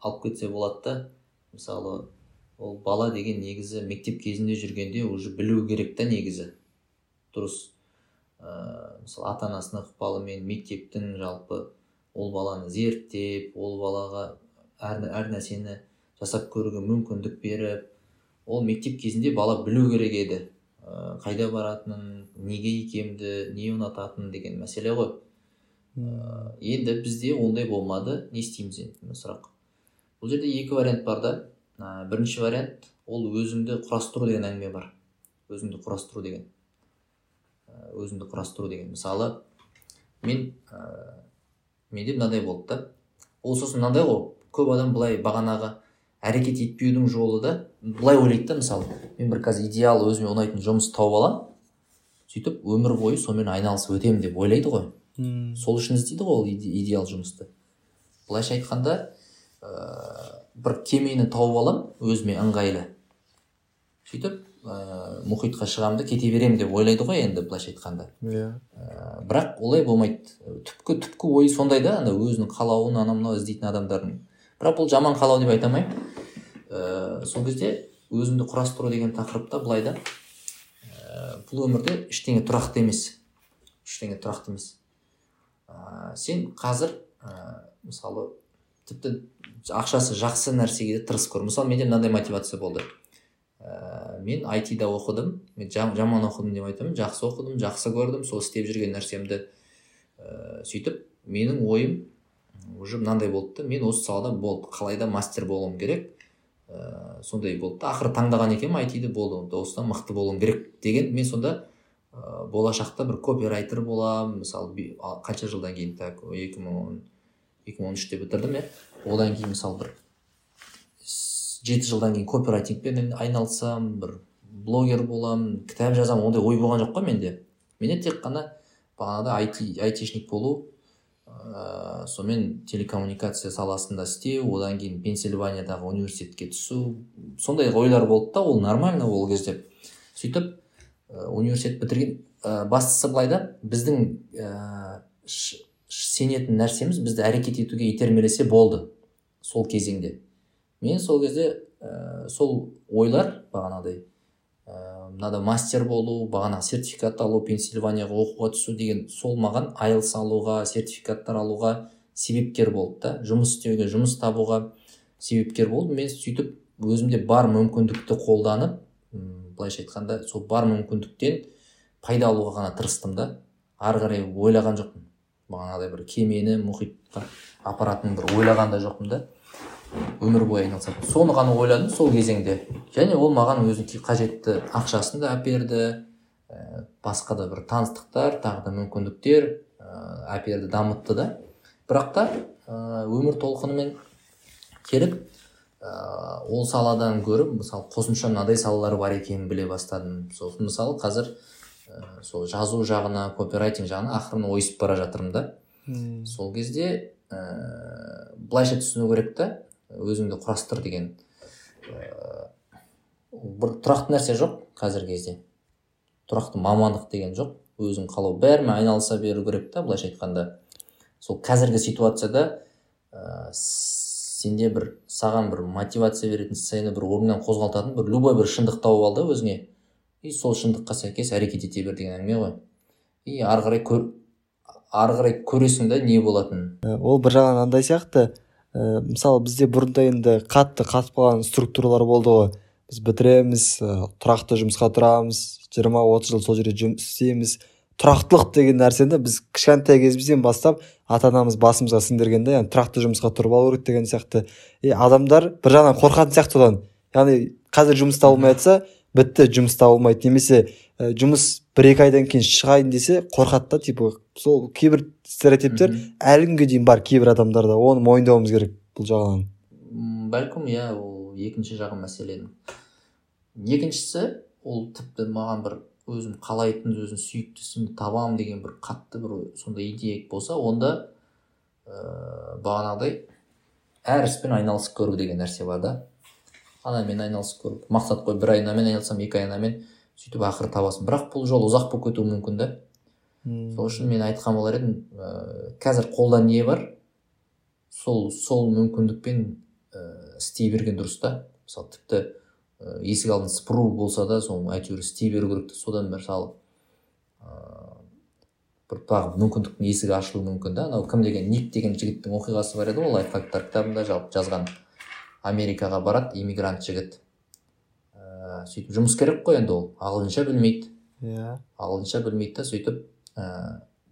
алып кетсе болады да. Мысалы ол бала деген негізі мектеп кезінде жүргенде уже білу керек та негізі. Дұрыс ә, мысалы ата анасының ықпалымен мектептің жалпы ол баланы зерттеп ол балаға әр, әр нәрсені жасап көруге мүмкіндік беріп ол мектеп кезінде бала білу керек еді. Қайда баратынын неге икемді не ұнататынын деген мәселе ғой. Ә, енді бізде ондай болмады. Не істейміз енді сұрақ. Бұл жерде екі вариант бар да. Ә, бірінші вариант ол өзіңді құрастыру деген әңгіме бар. Өзіңді құрастыру деген. Өзіңді құрастыру деген мысалы. Мен ә, менде мынандай болды да. Ол сосын мынандай ғой. Көп адам былай бағанағы әрекет етпеудің жолы да былай ойлайды да мысалы мен бір қазір идеал өзіме ұнайтын жұмыс тауып аламын сөйтіп өмір бойы сонымен айналысып өтемін деп ойлайды ғой. Hmm. сол үшін іздейді ғой ол идеал жұмысты. Былайша айтқанда ә, бір кемені тауып аламын өзіме ыңғайлы. Сөйтіп ә, мұхитқа шығамын да кете беремін деп ойлайды ғой енді былайша айтқанда. Иә. Ә, бірақ олай болмайды. Түпкі түпкі ойы сондай да ана өзінің қалауын анау мынау іздейтін адамдардың бірақ бұл жаман қалау деп айта алмаймын. Ә, сол кезде өзіңді құрастыру деген тақырыпта былай да. Ә, бұл өмірде ештеңе тұрақты емес. Ештеңе тұрақты емес. Ә, сен қазір ә, мысалы тіпті ақшасы жақсы нәрсеге де тырысып көр. Мысалы менде мынандай мотивация болды. Ә, мен айтида оқыдым. Мен жаман оқыдым деп айтамын. Жақсы оқыдым жақсы көрдім. Сол істеп жүрген нәрсемді ә, сөйтіп менің ойым уже мынандай болды да мен осы салада болды қалай да мастер болуым керек. Ә, сондай болды да ақыры таңдаған екенмін айтиді болды осыдан мықты болуым керек деген. Мен сонда ә, болашақта бір копирайтер боламын. Мысалы қанша жылдан кейін так екі мың он екі мың он үште бітірдім иә одан кейін мысалы бір жеті жылдан кейін копирайтингпен айналысамын бір блогер боламын кітап жазамын. Ондай ой болған жоқ қой менде. Менде тек қана бағанағыдай айти айтишник болу ыыы сонымен телекоммуникация саласында істеу одан кейін пенсильваниядағы университетке түсу. Сондай ойлар болды да ол нормально ол кезде. Сөйтіп ә, университет бітірген ә, бастысы былай да біздің ә, сенетін нәрсеміз бізді әрекет етуге итермелесе болды сол кезеңде. Мен сол кезде ә, сол ойлар бағанағыдай ә, мынада мастер болу бағана сертификат алу пенсильванияға оқуға түсу деген сол маған айлс алуға сертификаттар алуға себепкер болды да. Жұмыс істеуге жұмыс табуға себепкер болды мен сөйтіп өзімде бар мүмкіндікті қолданып былайша айтқанда сол бар мүмкіндіктен пайда алуға ғана тырыстым да. Ары қарай ойлаған жоқпын. Бағанағыдай бір кемені мұхитқа апаратын бір ойлаған да жоқпын да. Өмір бойы айналысатын соны ғана ойладым сол кезеңде. Және ол маған өзінің қажетті ақшасын да әперді ә, басқа да бір таныстықтар тағы да мүмкіндіктер ә, әперді дамытты да. Бірақ та ә, өмір толқынымен келіп ә, ол саладан гөрі мысалы қосымша мынадай салалар бар екенін біле бастадым. Сосын мысалы қазір ә, сол жазу жағына копирайтинг жағына ақырын ойысып бара жатырмын да. Сол кезде ә, былайша түсіну керек та өзіңді құрастыр деген бір тұрақты нәрсе жоқ қазіргі кезде. Тұрақты мамандық деген жоқ. Өзің қалау бәрімен айналыса беру керек та былайша айтқанда. Сол қазіргі ситуацияда ә, сенде бір саған бір мотивация беретін сені бір орныңнан қозғалтатын бір любой бір шындық тауып ал да өзіңе. И сол шындыққа сәйкес әрекет ете бер деген әңгіме ғой. И ары қарай көр ары қарай көресің да не болатынын. Ол бір жағынан андай сияқты. Ә, мысалы бізде бұрында енді қатты қатып қалған структуралар болды ғой. Біз бітіреміз ә, тұрақты жұмысқа тұрамыз жиырма отыз жыл сол жерде жұмыс істейміз. Тұрақтылық деген нәрсені біз кішкентай кезімізден бастап ата анамыз басымызға сіңдірген да яғни тұрақты жұмысқа тұрып алу керек деген сияқты. И адамдар бір жағынан қорқатын сияқты одан. Яғни қазір жұмыс табылмай жатса бітті жұмыс табылмайды немесе ә, жұмыс бір екі айдан кейін шығайын десе қорқады да типа сол кейбір стереотиптер әлі күнге дейін бар кейбір адамдарда оны мойындауымыз керек бұл жағынан. Бәлкім иә ол екінші жағы мәселенің екіншісі ол тіпті маған бір өзім қалайтын өзім сүйікті ісімді табамын деген бір қатты бір сондай идея болса онда ә, бағанағыдай әр іспен айналысып көру деген нәрсе бар да. Анамен айналысып көру. Мақсат қой бір ай анамен айналысамын екі ай анамен сөйтіп ақыры табасың. Бірақ бұл жол ұзақ болып кетуі мүмкін да сол үшін мен айтқан болар едім ә, қазір қолда не бар? Сол сол мүмкіндікпен ә, істей берген дұрыс та. Мысалы тіпті ә, есік алдын сыпыру болса да сол әйтеуір істей беру керек содан мысалы ә, бір тағы мүмкіндіктің есігі ашылуы мүмкін да. Анау кім деген ник деген жігіттің оқиғасы бар еді ғой лайфхактар кітабында жалпы жазған. Америкаға барады иммигрант жігіт. Ә, сөйтіп жұмыс керек қой енді ол. Ағылшынша білмейді. Иә. Yeah. ағылшынша білмейді да сөйтіп ә,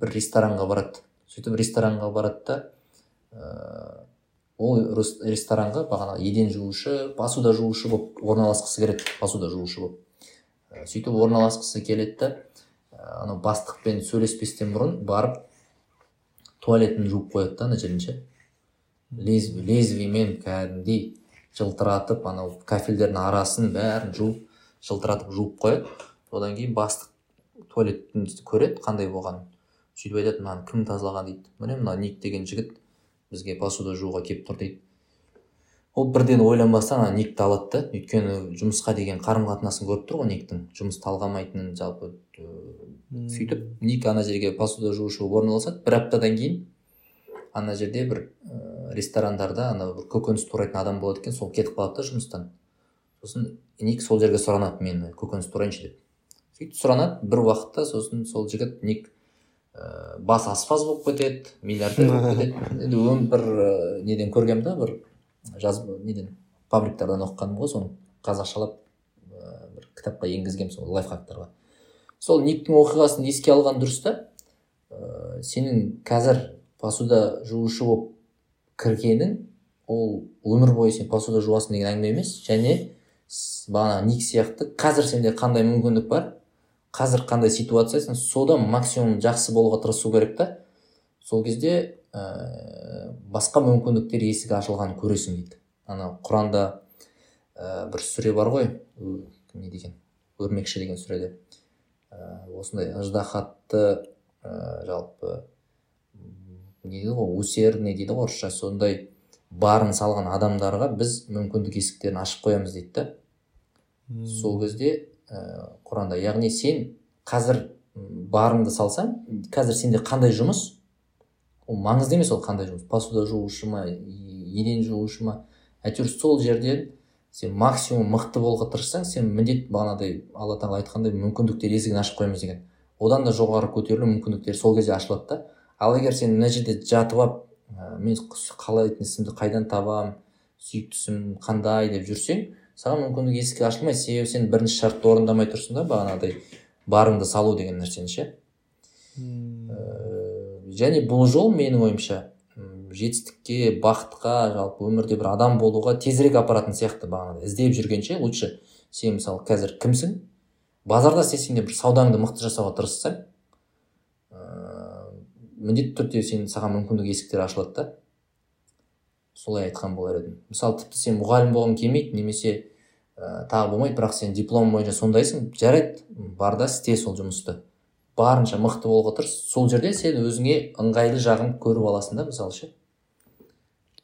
бір ресторанға барады. Сөйтіп ресторанға барады да ә, ол ресторанға бағана еден жуушы посуда жуушы болып орналасқысы келеді посуда жуушы болып ә, сөйтіп орналасқысы келеді да ә, анау бастықпен сөйлеспестен бұрын барып туалетін жуып қояды да ана жерін ше лезвиемен кәдімгідей жылтыратып анау кафельдердің арасын бәрін жуып жылтыратып жуып қояды. Одан кейін бастық туалеттің көреді қандай болғанын. Сөйтіп айтады мынаны кім тазалаған? дейді. Міне мына ник деген жігіт бізге посуда жууға келіп тұр дейді. Ол бірден ойланбастан ана никті алады да өйткені жұмысқа деген қарым қатынасын көріп тұр ғой никтің. Жұмыс талғамайтынын жалпы сөйтіп ник ана жерге посуда жуушы орналасады. Бір аптадан кейін ана жерде бір ресторандарда ана бір көкөніс турайтын адам болады екен сол кетіп қалады да жұмыстан. Сосын ник сол жерге сұранады мені көкөніс турайыншы деп. Сөйтіп сұранады бір уақытта сосын сол жігіт ник ә, бас аспаз болып кетеді миллиардер болып [laughs] кетеді. Енді бір ә, неден көргем да бір жазып неден пабликтардан оқығаным ғой соны. Қазақшалап ә, бір кітапқа енгізгенмін сол лайфхактарға. Сол никтің оқиғасын еске алған дұрыс та. Ә, сенің қазір посуда жуушы болып кіргенің ол өмір бойы сен посуда жуасың деген әңгіме емес. Және бағана ник сияқты қазір сенде қандай мүмкіндік бар? Қазір қандай ситуация? Сен содан максимум жақсы болуға тырысу керек та. Сол кезде ә, басқа мүмкіндіктер есігі ашылғанын көресің дейді. Ана құранда ә, бір сүре бар ғой. Не деген? Өрмекші деген сүреде. Ә, осындай ыждахатты ә, жалпы не дейді ғой усердный дейді ғой орысша сондай барын салған адамдарға біз мүмкіндік есіктерін ашып қоямыз дейді да. Сол кезде ә, құранда яғни сен қазір барыңды салсаң қазір сенде қандай жұмыс? Ол маңызды емес ол қандай жұмыс? Посуда жуушы ма еден жуушы ма? Әйтеуір сол жерден сен максимум мықты болуға тырыссаң сен міндет бағанағыдай алла тағала айтқандай мүмкіндіктер есігін ашып қоямыз деген. Одан да жоғары көтерілу мүмкіндіктер сол кезде ашылады да. Ал егер сен мына жерде жатып алып ә, мен қалайтын ісімді қайдан табамын сүйіктісім қандай деп жүрсең саған мүмкіндік есігі ашылмайды. Себебі сен бірінші шартты орындамай тұрсың да бағанағыдай барыңды салу деген нәрсені ше? Ә, және бұл жол менің ойымша жетістікке бақытқа жалпы өмірде бір адам болуға тезірек апаратын сияқты бағанағыдай. Іздеп жүргенше лучше. Сен мысалы қазір кімсің? Базарда істесең де бір саудаңды мықты жасауға тырыссаң міндетті түрде сен саған мүмкіндік есіктері ашылады да. Солай айтқан болар едім. Мысалы тіпті сен мұғалім болғың келмейді немесе ә, тағы болмайды бірақ сен диплом бойынша сондайсың жарайды бар да істе сол жұмысты. Барынша мықты болуға тырыс сол жерде сен өзіңе ыңғайлы жағын көріп аласың да мысалы ше.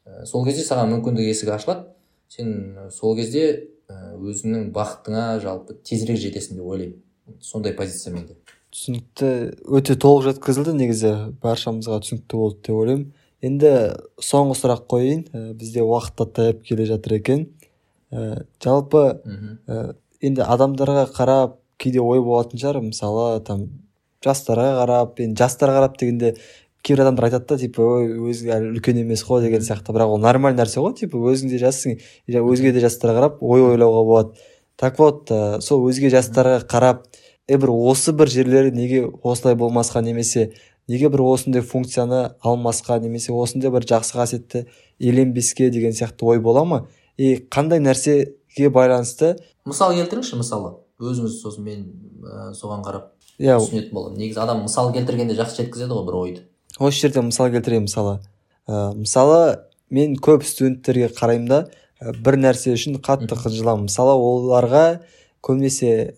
Ә, сол кезде саған мүмкіндік есігі ашылады. Сен сол кезде өзіңнің бақытыңа жалпы тезірек жетесің деп ойлаймын. Сондай позиция менде. Түсінікті өте толық жеткізілді. Негізі баршамызға түсінікті болды деп ойлаймын. Енді соңғы сұрақ қояйын. Ә, бізде уақыт та таяп келе жатыр екен. Ә, жалпы ә, енді адамдарға қарап кейде ой болатын шығар. Мысалы там жастарға қарап енді жастарға қарап дегенде кейбір адамдар айтады да типа ой өзі әлі үлкен емес қой деген сияқты. Бірақ ол нормальный нәрсе ғой. Типа өзің де жассың өзге де жастарға қарап ой ойлауға болады. Так вот ә, сол өзге жастарға қарап е бір осы бір жерлері неге осылай болмасқа немесе неге бір осындай функцияны алмасқа немесе осындай бір жақсы қасиетті еленбеске деген сияқты ой бола ма? И қандай нәрсеге байланысты? Мысал келтіріңізші мысалы өзіңіз сосын мен ә, соған қарап иә. түсінетін боламын негізі адам мысал келтіргенде жақсы жеткізеді ғой бір ойды. Осы жерде мысал келтірейін мысалы. Ә, мысалы мен көп студенттерге қараймын да ә, бір нәрсе үшін қатты қынжыламын. Мысалы оларға көбінесе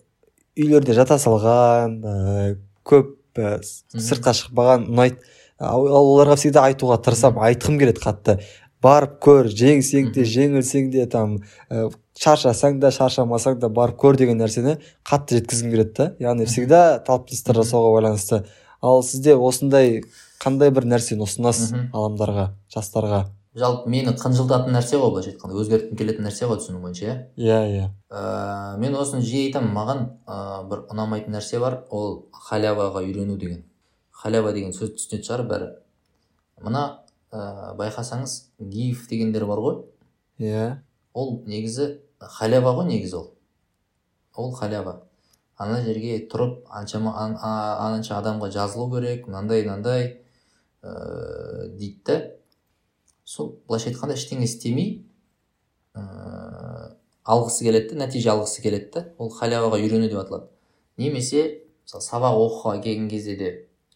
үйлерде жата салған ә, көп ә, сыртқа шықпаған ұнайды ал оларға всегда айтуға тырысамын айтқым келеді қатты. Барып көр жеңсең де жеңілсең де там ә, шаршасаң да шаршамасаң да барып көр деген нәрсені қатты жеткізгім келеді да. Яғни всегда талпыныстар жасауға байланысты. Ал сізде осындай қандай бір нәрсені ұсынасыз адамдарға жастарға? Жалпы мені қынжылтатын нәрсе ғой былайша айтқанда өзгерткім келетін нәрсе ғой түсінуім бойынша иә? Иә иә. Ә, мен осыны жиі айтамын маған ә, бір ұнамайтын нәрсе бар ол халяваға үйрену деген. Халява деген сөзді түсінетін шығар бәрі. Мына ә, байқасаңыз гиф дегендер бар ғой. Иә. Ол негізі халява ғой негізі ол. Ол халява. Ана жерге тұрып аншама ананша адамға жазылу керек мынандай мынандай ыыы дейді да сол былайша айтқанда ештеңе істемей ыыы алғысы келеді нәтиже алғысы келеді да ол халяваға үйрену деп аталады. Немесе мысалы сабақ оқуға келген кезде де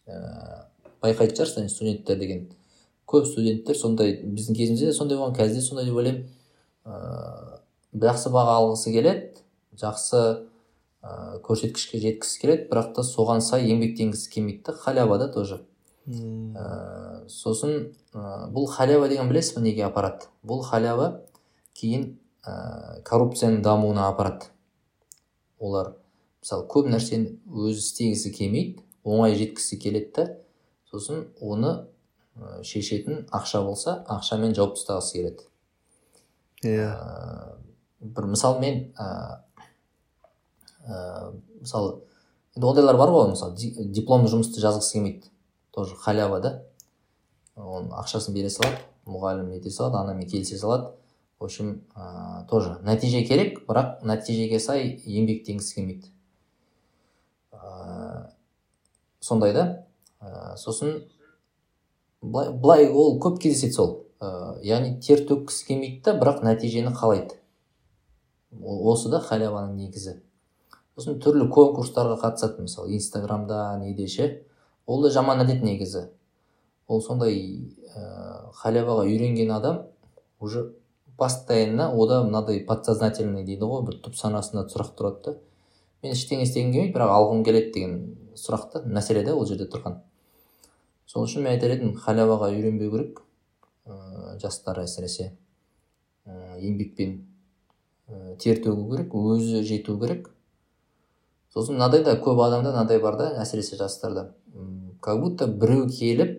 ә, байқайтын шығарсыздар студенттер деген. Көп студенттер сондай біздің кезімізде де сондай болған қазір де сондай деп ойлаймын. Ыыы жақсы баға алғысы келеді жақсы ә, көрсеткішке жеткісі келеді бірақ та соған сай еңбектенгісі келмейді да халява да тоже. Ә, сосын ә, бұл халява деген білесіз ба неге апарады? Бұл халява кейін ә, коррупцияның дамуына апарады. Олар мысалы көп нәрсені өзі істегісі келмейді оңай жеткісі келеді да сосын оны шешетін ақша болса ақшамен жауып тастағысы келеді. Иә. Бір мысал мен ә, мысалы енді ондайлар бар ғой мысалы дипломды жұмысты жазғысы келмейді. Тоже халява да. Оның ақшасын бере салады мұғалім нете салады анамен келісе салады. В общем ә, тоже нәтиже керек бірақ нәтижеге сай еңбектенгісі келмейді. Ә, сондай да ә, сосын былай ол көп кездеседі сол. Ә, яғни тер төккісі келмейді да бірақ нәтижені қалайды. Осы да халяваның негізі. Сосын түрлі конкурстарға қатысады мысалы инстаграмда неде ше. Ол да жаман әдет негізі. Ол сондай ә, халяваға үйренген адам уже постоянно ода мынадай подсознательный дейді ғой бір түп санасында сұрақ тұрады да. Мен ештеңе істегім келмейді бірақ алғым келеді деген сұрақ та мәселе да ол жерде тұрған. Сол үшін мен айтар едім халяваға үйренбеу керек ә, жастар әсіресе. Ә, еңбекпен ә, тер төгу керек өзі жету керек. Сосын мынадай да көп адамда мынадай бар да әсіресе жастарда. Как будто біреу келіп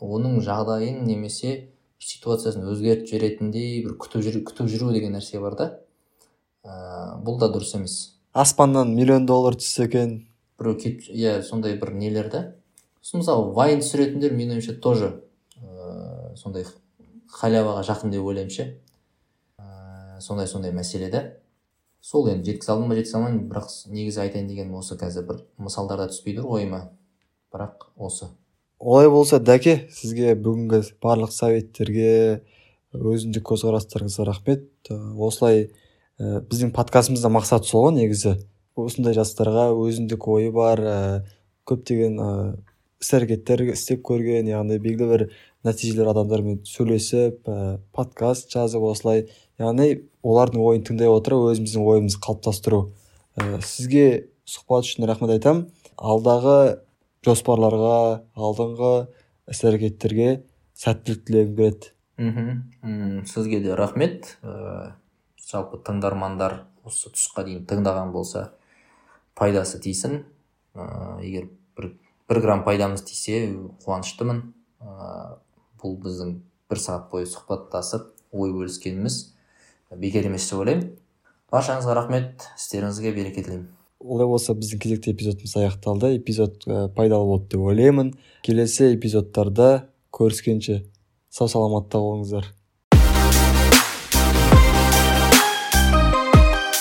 оның жағдайын немесе ситуациясын өзгертіп жіберетіндей бір күтіп жүру, күтіп жүру деген нәрсе бар да. Ә, бұл да дұрыс емес. Аспаннан миллион доллар түссе екен. Біреу келіп иә сондай бір нелер да. Сосын мысалы вайн түсіретіндер менің ойымша тоже ә, сондай халяваға жақын деп ойлаймын ше. Ә, сондай сондай мәселе да сол енді жеткізе алдым ба жеткізе алмаймын. Бірақ негізі айтайын дегенім осы қазір бір мысалдарда түспей тұр ойыма бірақ осы. Олай болса дәке сізге бүгінгі барлық советтерге өзіндік көзқарастарыңызға рахмет. Осылай ә, біздің подкастымызда мақсат сол ғой негізі. Осындай жастарға өзіндік ойы бар ә, көптеген ә, іс әрекеттер істеп көрген яғни белгілі бір нәтижелер адамдармен сөйлесіп ә, подкаст жазып осылай яғни олардың ойын тыңдай отыра өзіміздің ойымызды қалыптастыру. Ә, сізге сұхбат үшін рахмет айтамын алдағы жоспарларға алдыңғы іс әрекеттерге сәттілік тілегім келеді мхм сізге де рахмет. Ә, жалпы тыңдармандар осы тұсқа дейін тыңдаған болса пайдасы тисін. Ә, егер бір, бір грамм пайдамыз тисе қуаныштымын. Ә, бұл біздің бір сағат бойы сұхбаттасып ой бөліскеніміз бекер емес деп ойлаймын. Баршаңызға рахмет. Істеріңізге береке тілеймін. Олай болса біздің кезекті эпизодымыз аяқталды. Эпизод ә, пайдалы болды деп ойлаймын. Келесі эпизодтарда көріскенше сау саламатта болыңыздар.